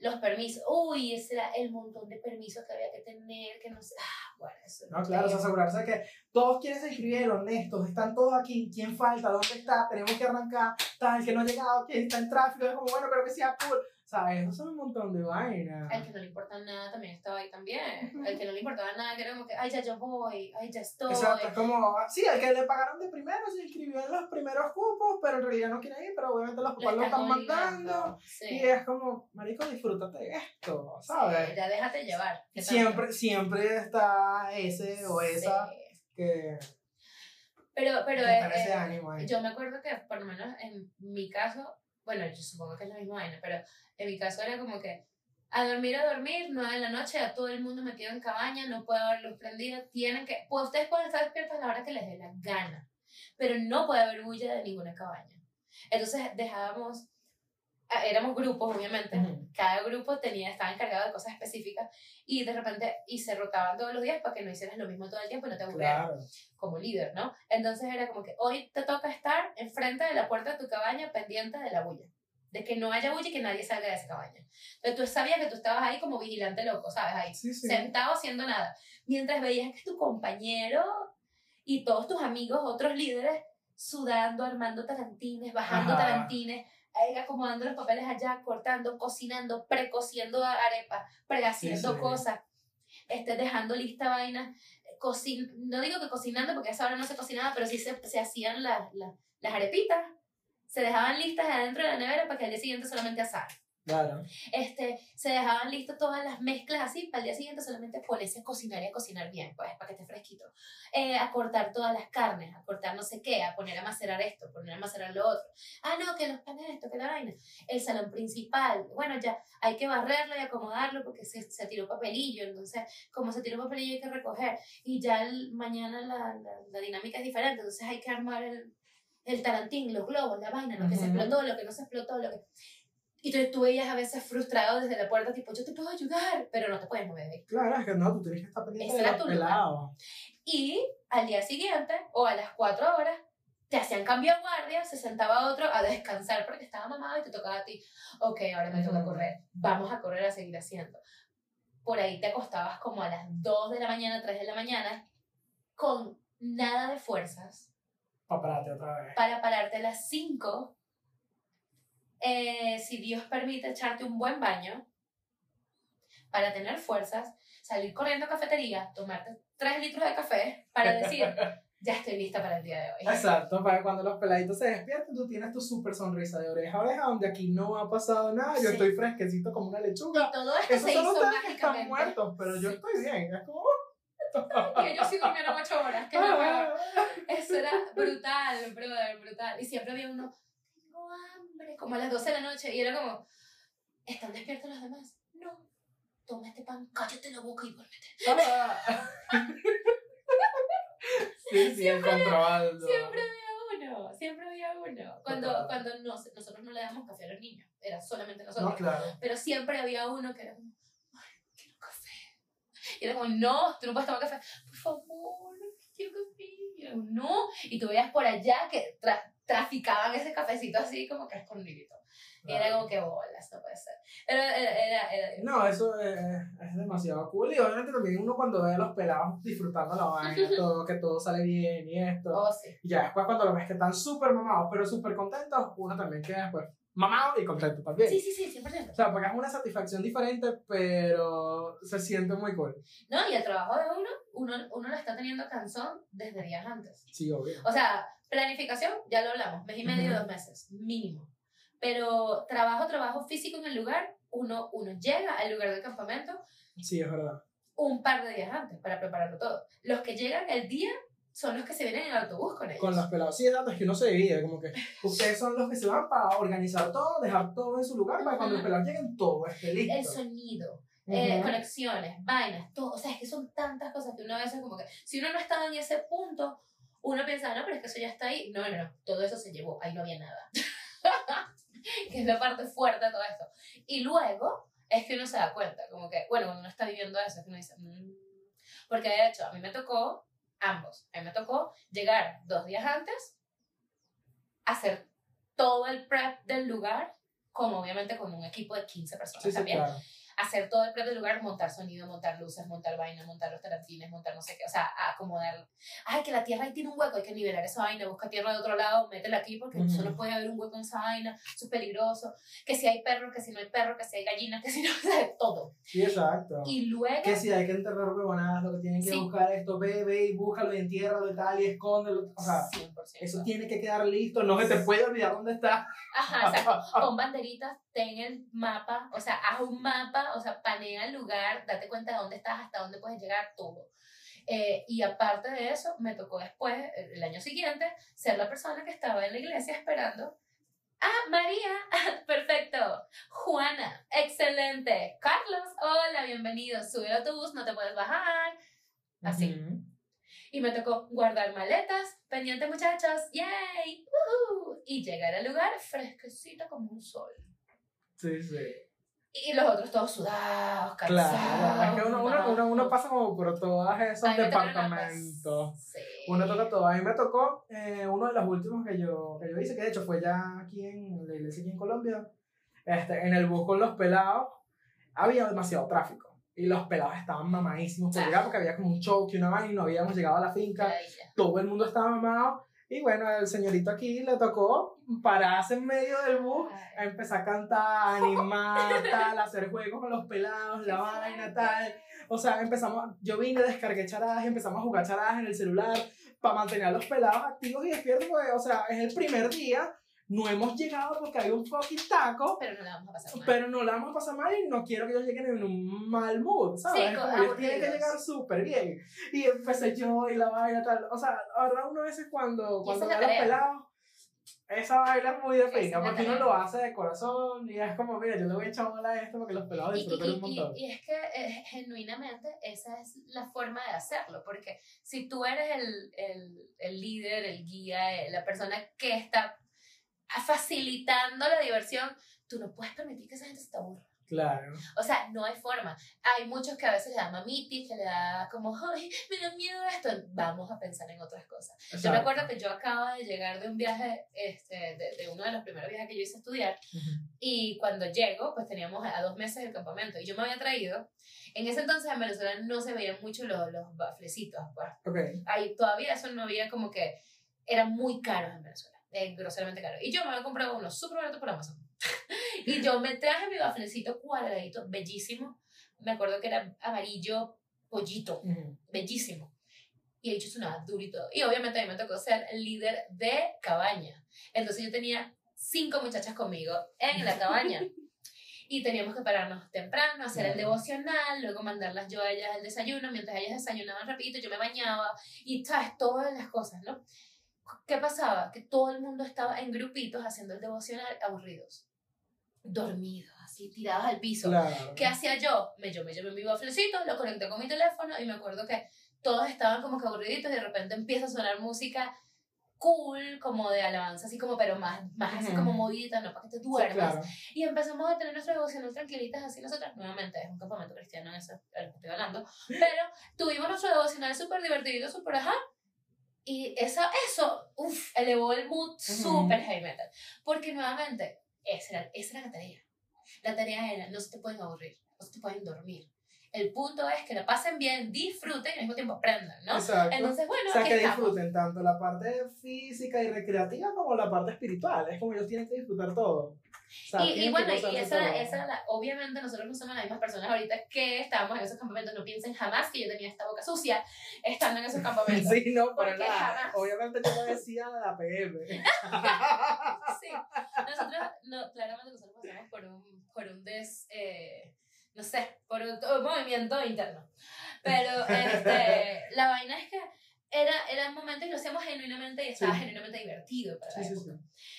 los permisos, uy, ese era el montón de permisos que había que tener, que no sé, ah, bueno, eso era No, claro, o sea, feo. asegurarse que todos quienes se inscribieron, honestos, están todos aquí, quién falta, dónde está, tenemos que arrancar, tal, que no ha llegado, quién está en tráfico, es como, bueno, pero que sea cool. ¿Sabes? Eso son un montón de vainas. El que no le importaba nada también estaba ahí también. El que no le importaba nada, que era como que, ay, ya yo voy, ay, ya estoy. Exacto, es como, sí, el que le pagaron de primero se inscribió en los primeros cupos, pero en realidad no quiere ir, pero obviamente los papás lo están mandando. Sí. Y es como, marico, disfrútate de esto, ¿sabes? Sí, ya déjate llevar. Siempre, siempre está ese o esa Sí. que, Pero, pero en eh, eh, ánimo ahí. yo me acuerdo que, por lo menos en mi caso, bueno, yo supongo que es la misma vaina, pero en mi caso era como que a dormir, a dormir, nueve de la noche, a todo el mundo metido en cabaña, no puede haber luz prendida, tienen que, pues ustedes pueden estar despiertos a la hora que les dé la gana, pero no puede haber bulla de ninguna cabaña. Entonces dejábamos, éramos grupos, obviamente, Ujú. cada grupo tenía, estaba encargado de cosas específicas y de repente, y se rotaban todos los días para que no hicieras lo mismo todo el tiempo y no te aburrieras Claro. como líder, ¿no? Entonces era como que hoy te toca estar enfrente de la puerta de tu cabaña pendiente de la bulla, de que no haya bulla y que nadie salga de esa cabaña. Entonces tú sabías que tú estabas ahí como vigilante loco, ¿sabes? Ahí Sí, sí. sentado haciendo nada, mientras veías que tu compañero y todos tus amigos, otros líderes, sudando, armando tarantines, bajando Ajá. tarantines, acomodando los papeles allá, cortando, cocinando, precociendo arepas, prehaciendo Sí, cosas, este, dejando lista vainas, cocin no digo que cocinando porque a esa hora no se cocinaba, pero sí se, se hacían las, las, las arepitas, se dejaban listas adentro de la nevera para que al día siguiente solamente asar. Claro. Este, se dejaban listas todas las mezclas así, para el día siguiente solamente ponerse a cocinar y a cocinar bien, pues, para que esté fresquito. Eh, a cortar todas las carnes, a cortar no sé qué, a poner a macerar esto, poner a macerar lo otro. Ah, no, que los panes esto, que la vaina. El salón principal, bueno, ya hay que barrerlo y acomodarlo porque se, se tiró papelillo, entonces, como se tiró papelillo hay que recoger. Y ya el- mañana la, la, la dinámica es diferente, entonces hay que armar el, el tarantín, los globos, la vaina, lo que se Ujú. explotó, lo que no se explotó, lo que... Y entonces tú veías a veces frustrado desde la puerta, tipo, yo te puedo ayudar, pero no te puedes mover. Claro, es que no, tú tienes que estar pendiente Ese de pelados. Y al día siguiente, o a las 4 horas, te hacían cambio de guardia, se sentaba otro a descansar porque estaba mamado y te tocaba a ti. Ok, ahora me toca correr. Vamos a correr a seguir haciendo. Por ahí te acostabas como a las 2 de la mañana, 3 de la mañana, con nada de fuerzas Pa' pararte otra vez. para pararte a las 5. eh, si Dios permite echarte un buen baño para tener fuerzas, salir corriendo a cafetería, tomarte 3 litros de café para decir, ya estoy lista para el día de hoy. Exacto, para cuando los peladitos se despierten, tú tienes tu súper sonrisa de oreja a oreja, donde aquí no ha pasado nada, yo Sí. estoy fresquecito como una lechuga. Y todo esto Esos se son hizo que están mágicamente. muertos, pero yo estoy bien. Es como. Que yo sí durmieron 8 horas, que es lo peor. Eso era brutal, brother, brutal. Y siempre había uno, tengo hambre, como a las 12 de la noche, y era como, ¿están despiertos los demás? No. Toma este pan, cállate la boca y duérmete. Ah. sí, sí, control. Siempre había uno, siempre había uno. Cuando, cuando nos- nosotros no le damos café a los niños, era solamente No, nosotros. claro. Pero siempre había uno que era como, ay. Y era como, no, tú no puedes tomar café. Por favor, quiero café. Y yo, no. Y tú veías por allá que tra traficaban ese cafecito así como que escondidito. Y era como que bolas, no puede ser. Era, era, era, era- No, eso es, es demasiado cool. Y obviamente también uno cuando ve a los pelados disfrutando la vaina, todo, que todo sale bien y esto. Oh, sí. Y ya después cuando lo ves que están súper mamados, pero súper contentos, uno también queda después mamado y contento también. Sí, sí, sí, 100%. O sea, porque es una satisfacción diferente, pero se siente muy cool. No, y el trabajo de uno, uno, uno lo está teniendo cansón desde días antes. Sí, obvio. O sea, planificación, ya lo hablamos, mes y medio, Ujú. dos meses, mínimo. Pero trabajo, trabajo físico en el lugar, uno, uno llega al lugar del campamento Sí, es verdad. un par de días antes para prepararlo todo. Los que llegan el día son los que se vienen en el autobús con ellos. Con los pelados. Sí, exacto, es que uno se divide, como que ustedes son los que se van para organizar todo, dejar todo en su lugar, para cuando los pelados lleguen, todo esté listo. El sonido, eh, Ujú. conexiones, vainas, todo. O sea, es que son tantas cosas que uno a veces como que, si uno no estaba en ese punto, uno piensa, no, pero es que eso ya está ahí. No, no, no, todo eso se llevó, ahí no había nada. que es la parte fuerte de todo esto. Y luego es que uno se da cuenta, como que, bueno, cuando uno está viviendo eso, es que uno dice, "Mm". porque de hecho, a mí me tocó ambos. A mí me tocó llegar dos días antes, hacer todo el prep del lugar, como obviamente con un equipo de 15 personas Sí, sí, también claro. Hacer todo el prep del lugar, montar sonido, montar luces, montar vaina, montar los tarantines, montar no sé qué, o sea, acomodar. Ay, que la tierra ahí tiene un hueco, hay que nivelar esa vaina, busca tierra de otro lado, métela aquí porque Ujú. solo puede haber un hueco en esa vaina, eso es peligroso. Que si hay perros, que si no hay perros, que si hay gallinas, que si no, o sea, todo. Sí, exacto. Y luego, Que si hay que enterrar huevonadas, lo que tienen que Sí. buscar esto, ve, ve y búscalo y entiérralo y tal, y escóndelo. O sea, 100%. eso tiene que quedar listo, no se te puede olvidar dónde está. Ajá, exacto. Con banderitas, ten el mapa, o sea, haz un mapa, o sea, panea el lugar, date cuenta de dónde estás, hasta dónde puedes llegar, todo. Eh, y aparte de eso, me tocó después, el el año siguiente, ser la persona que estaba en la iglesia esperando. Ah, María, perfecto. Juana, excelente. Carlos, hola, bienvenido. Sube al autobús, no te puedes bajar. Así. Ujú. Y me tocó guardar maletas, pendiente muchachos, yay, Woohoo. y llegar al lugar fresquecita como un sol. Sí, sí. Y los otros todos sudados, cansados. Claro, es que uno, uno, uno, uno pasa como por todos esos departamentos. Sí. Uno toca todo. A mí me tocó eh, uno de los últimos que yo, que yo hice, que de hecho fue ya aquí en la iglesia, aquí en Colombia. Este, en el bus con los pelados, había demasiado tráfico. Y los pelados estaban mamadísimos por Ah. llegar porque había como un choque, una vaina y no habíamos llegado a la finca. Todo el mundo estaba mamado. Y bueno, el señorito aquí le tocó pararse en medio del bus a empezar a cantar, animar, tal, hacer juegos con los pelados, la vaina, tal. O sea, empezamos, yo vine, descargué charadas y empezamos a jugar charadas en el celular para mantener a los pelados activos y despiertos, porque, o sea, es el primer día, no hemos llegado porque hay un fucking taco, Pero no la vamos a pasar mal. pero no la vamos a pasar mal y no quiero que ellos lleguen en un mal mood, ¿sabes? Sí, Como co- ellos tienen que llegar súper bien. Y empecé yo y la vaina, tal. O sea, verdad, uno a veces cuando, Y cuando ve a los pelados, esa vaina es muy de la porque uno lo hace de corazón y es como, mira, yo le voy a echar bola a esto porque los pelados Y, y- disfruten un y- montón. y es que eh, genuinamente esa es la forma de hacerlo, porque si tú eres el, el, el líder, el guía, eh, la persona que está facilitando la diversión, tú no puedes permitir que esa gente se te aburra. Claro. O sea, no hay forma. Hay muchos que a veces le da mamitis, que le da como, ay, me da miedo esto. Vamos a pensar en otras cosas. Yo Exacto. me acuerdo que yo acabo de llegar de un viaje, este, de, de uno de los primeros viajes que yo hice a estudiar, Ujú. y cuando llego, pues teníamos a dos meses el campamento, y yo me había traído, en ese entonces en Venezuela no se veían mucho los, los baflecitos, pues. Ok. Ahí todavía eso no había como que, eran muy caros en Venezuela, eh, groseramente caros. Y yo me había comprado uno súper barato por Amazon. y yo me traje mi baflecito cuadradito, bellísimo. Me acuerdo que era amarillo pollito, bellísimo. Y el hecho sonaba duro y todo. Y obviamente a mí me tocó ser el líder de cabaña. Entonces yo tenía cinco muchachas conmigo en la cabaña. Y teníamos que pararnos temprano, hacer el devocional, luego mandarlas yo a ellas al desayuno, mientras ellas desayunaban rapidito, yo me bañaba y, ¿sabes? Todas las cosas, ¿no? ¿Qué pasaba? Que todo el mundo estaba en grupitos haciendo el devocional aburridos, dormidos, así, tirados al piso. Claro. ¿Qué hacía yo? Me, yo me llevé mi baflecito, lo conecté con mi teléfono y me acuerdo que todos estaban como que aburriditos y de repente empieza a sonar música cool, como de alabanza, así como, pero más, más así como movida, no para que te Sí, duermas. claro. Y empezamos a tener nuestro devocional tranquilitas así nosotras. Nuevamente, es un campamento cristiano eso, de lo que estoy hablando. Pero tuvimos nuestro devocional súper divertido, súper ajá. Y eso, eso, uff, elevó el mood súper heavy metal. Porque nuevamente, esa era, esa era la tarea. La tarea era, no se te pueden aburrir, no se te pueden dormir. El punto es que la pasen bien, disfruten y al mismo tiempo aprendan, ¿no? Exacto. Entonces, bueno, o sea, que estamos. disfruten tanto la parte física y recreativa como la parte espiritual. Es como ellos tienen que disfrutar todo. O sea, Y, y bueno, y esa, esa la- obviamente nosotros no somos las mismas personas ahorita que estábamos en esos campamentos. No piensen jamás que yo tenía esta boca sucia estando en esos campamentos. Sí, no, Porque nada. jamás. Obviamente yo no decía la PM. Sí, nosotros, no, claramente nosotros pasamos por un, por un des, eh, no sé, por un, un movimiento interno. Pero este, la vaina es que era, era un momento y lo hacíamos genuinamente y estaba Sí. genuinamente divertido para Sí, sí.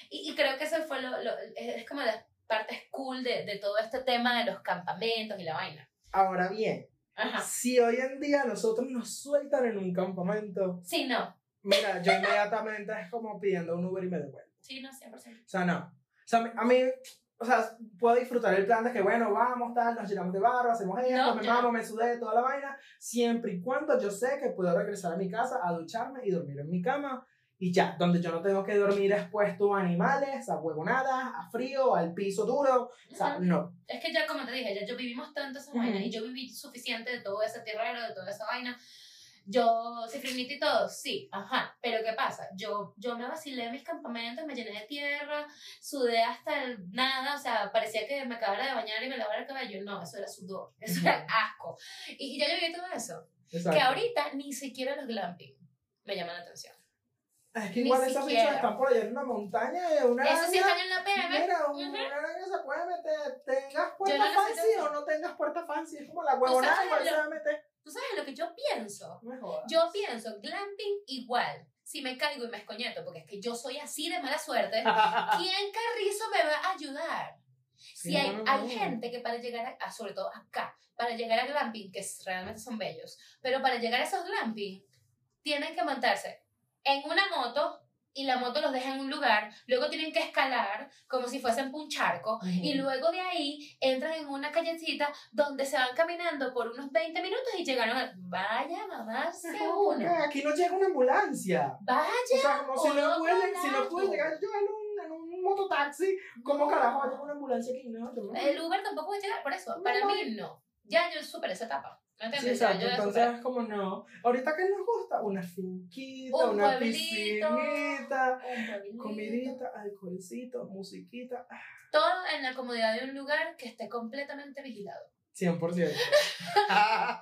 Y, y creo que eso fue lo, lo- es es como las partes cool de, de todo este tema de los campamentos y la vaina. Ahora bien, Ajá. si hoy en día nosotros nos sueltan en un campamento, Sí, no. mira, yo inmediatamente es como pidiendo un Uber y me devuelvo. Sí, no, 100%. O sea, no. O sea, a mí, o sea, puedo disfrutar el plan de que, bueno, vamos, tal, nos llenamos de barro, hacemos esto, No, me mamo, me sudé, toda la vaina, siempre y cuando yo sé que puedo regresar a mi casa a ducharme y dormir en mi cama. Y ya, donde yo no tengo que dormir expuesto a animales, a huevonadas, a frío, al piso duro. O sea, Ujú. no. Es que ya, como te dije, ya yo vivimos tanto esa Ujú. vaina y yo viví suficiente de todo ese tierrero, de toda esa vaina. Yo, cifrinita y todo, sí, ajá. Pero ¿qué pasa? Yo, yo me vacilé mis campamentos, me llené de tierra, sudé hasta el nada, o sea, parecía que me acabara de bañar y me lavara el cabello. No, eso era sudor, eso era asco. Y, y ya yo viví todo eso. Exacto. Que ahorita ni siquiera los glamping me llaman la atención. Es que igual bichos siquiera. están por allá en una montaña de una Eso sí están en la PM. Mira, Ujú. una araña se puede meter, tengas puerta no fancy o no tengas puerta fancy, es como la huevonada igual se va a meter. ¿Tú sabes lo que yo pienso? No me jodas. Yo pienso, glamping igual. Si me caigo y me escoñeto, porque es que yo soy así de mala suerte, ¿quién carrizo me va a ayudar? Si Sí, hay, no, no, hay gente que para llegar a, a- sobre todo acá, para llegar a glamping, que realmente son bellos, pero para llegar a esos glamping, tienen que montarse en una moto y la moto los deja en un lugar, luego tienen que escalar como si fuesen un charco, y luego de ahí entran en una callecita donde se van caminando por unos 20 minutos y llegaron a... Vaya, mamá, se una. Aquí no llega una ambulancia. Vaya. O sea, como si no otro puede, si no lado. puede llegar yo en un, en un mototaxi, ¿cómo carajo va a llegar una ambulancia aquí? No, no. El Uber tampoco puede llegar, por eso. No, Para no. mí no. Ya yo superé esa etapa. ¿Me Sí, entiendes? Ya exacto. Entonces es como no. Ahorita que nos gusta, una finquita, Un una pueblito. piscinita, Un comidita, alcoholcito, musiquita. ah, Todo en la comodidad de un lugar que esté completamente vigilado. 100%.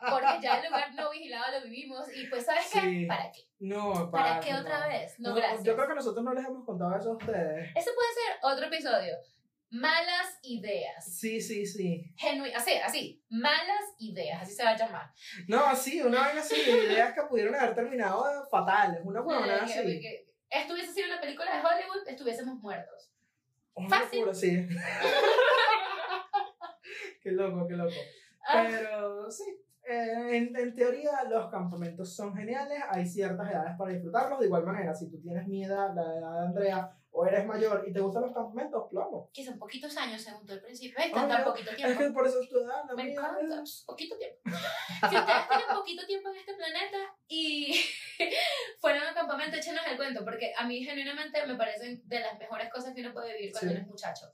Porque ya el lugar no vigilado lo vivimos. Y pues, ¿sabes qué? Sí. ¿Para qué? no, ¿Para parce, qué otra no. vez? No, No, gracias. Yo creo que nosotros no les hemos contado eso a ustedes. Ese puede ser otro episodio. Malas ideas. Sí, sí, sí. Genu así, así. Malas ideas, así se va a llamar. No, sí, una vaina así, de ideas que pudieron haber terminado fatales, una huevona Eh, que- así. que estuviese sido una película de Hollywood, estuviésemos muertos. Una fácil. locura, sí. qué loco, qué loco. Ah, Pero sí, eh, en, en teoría los campamentos son geniales, hay ciertas edades para disfrutarlos. De igual manera, si tú tienes mi edad, la edad de Andrea, o eres mayor y te gustan los campamentos, plomo. que son poquitos años según tú al principio. Es tan poquito Es tiempo. que por eso es tu edad, la Me mía encanta. es- Poquito tiempo. Si ustedes tienen poquito tiempo en este planeta y fueron a campamento, échenos el cuento, porque a mí genuinamente me parecen de las mejores cosas que uno puede vivir cuando Sí. uno es muchacho.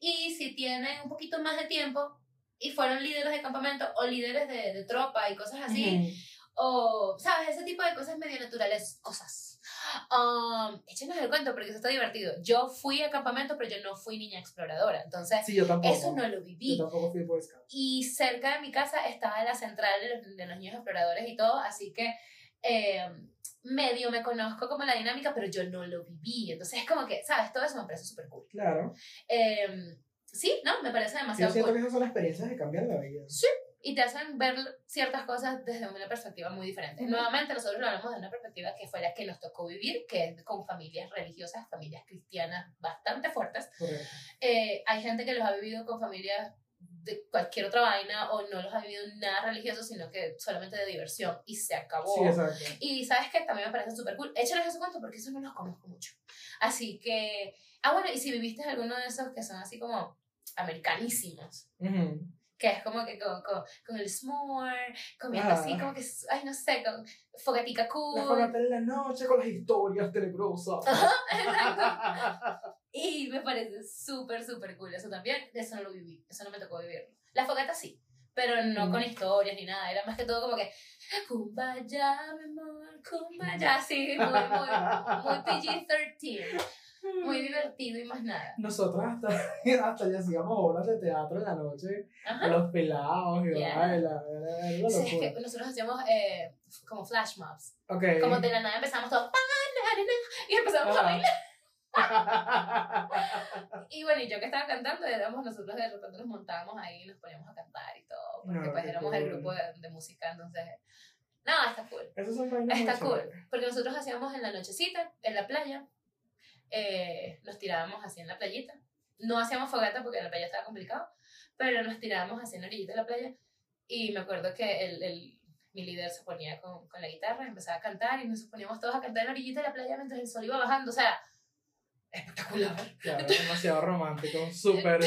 Y si tienen un poquito más de tiempo y fueron líderes de campamento o líderes de, de tropa y cosas así, o, ¿sabes? Ese tipo de cosas medio naturales, cosas. Um, échenos el cuento porque eso está divertido. Yo fui a campamento, pero yo no fui niña exploradora, entonces Sí, yo tampoco. eso no lo viví. Yo tampoco fui Boy Scout. Y cerca de mi casa estaba la central de los, de los niños exploradores y todo, así que eh, medio me conozco como la dinámica, pero yo no lo viví. Entonces es como que, ¿sabes? Todo eso me parece súper cool. Claro. Eh, sí, ¿no? Me parece Yo demasiado siento cool. que esas son experiencias que cambian la vida. Y te hacen ver ciertas cosas desde una perspectiva muy diferente. Ujú. Nuevamente, nosotros lo hablamos de una perspectiva que fue la que nos tocó vivir, que es con familias religiosas, familias cristianas bastante fuertes. Correcto. Eh, hay gente que los ha vivido con familias de cualquier otra vaina o no los ha vivido nada religioso, sino que solamente de diversión y se acabó. Sí, exacto. Y sabes que también me parece súper cool. Échales ese cuento porque eso no los conozco mucho. Así que, ah, bueno, y si viviste alguno de esos que son así como americanísimos, Ujú. Que es como que con, con, con el s'more, comiendo Ah. así como que, ay, no sé, con fogatica La cool. fogata en la noche con las historias tenebrosas. Exacto. Y me parece súper, súper cool. Eso también, eso no lo viví, eso no me tocó vivirlo. La fogata sí, pero no Mm. con historias ni nada. Era más que todo como que, kumbaya, mi amor, kumbaya. Así, muy, muy, muy PG-13. Muy divertido y más nada. Nosotros hasta, hasta le hacíamos obras de teatro en la noche a Ajá. los pelados y Yeah. baila, era, era Sí, es que nosotros hacíamos eh, como flash mobs. Ok. Como de la nada empezamos todos, y empezamos a Ajá. bailar. Y bueno, y yo que estaba cantando, éramos nosotros de repente nos montábamos ahí y nos poníamos a cantar y todo, porque No, pues éramos el cool. grupo de, de música, entonces, no, está cool. Esos son Está cool, porque nosotros hacíamos en la nochecita, en la playa, eh, nos tirábamos así en la playita, no hacíamos fogata porque en la playa estaba complicado, pero nos tirábamos así en la orillita de la playa, y me acuerdo que el, el, mi líder se ponía con, con la guitarra, empezaba a cantar, y nos poníamos todos a cantar en la orillita de la playa mientras el sol iba bajando, o sea, espectacular. Claro, demasiado romántico, súper,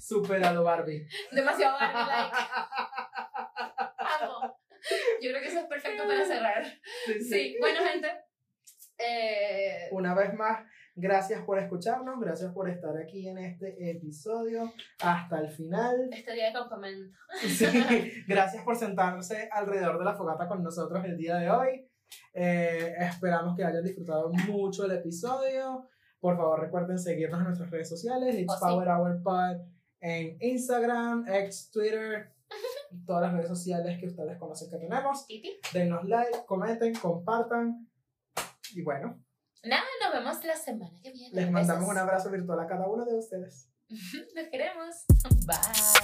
súper a lo Barbie. Demasiado Barbie like. Amo. Yo creo que eso es perfecto para cerrar. Sí, Sí, bueno, gente. Eh, Una vez más, gracias por escucharnos, gracias por estar aquí en este episodio hasta el final. este día de campamento. Sí, gracias por sentarse alrededor de la fogata con nosotros el día de hoy. Eh, esperamos que hayan disfrutado mucho el episodio. Por favor, recuerden seguirnos en nuestras redes sociales, It's Oh, sí. Power Hour Pod en Instagram, X, Twitter, todas las redes sociales que ustedes conocen que tenemos. Denos like, comenten, compartan. Y bueno, Nada, vemos la semana que viene. les mandamos Besos. un abrazo virtual a cada uno de ustedes. Los queremos. Bye.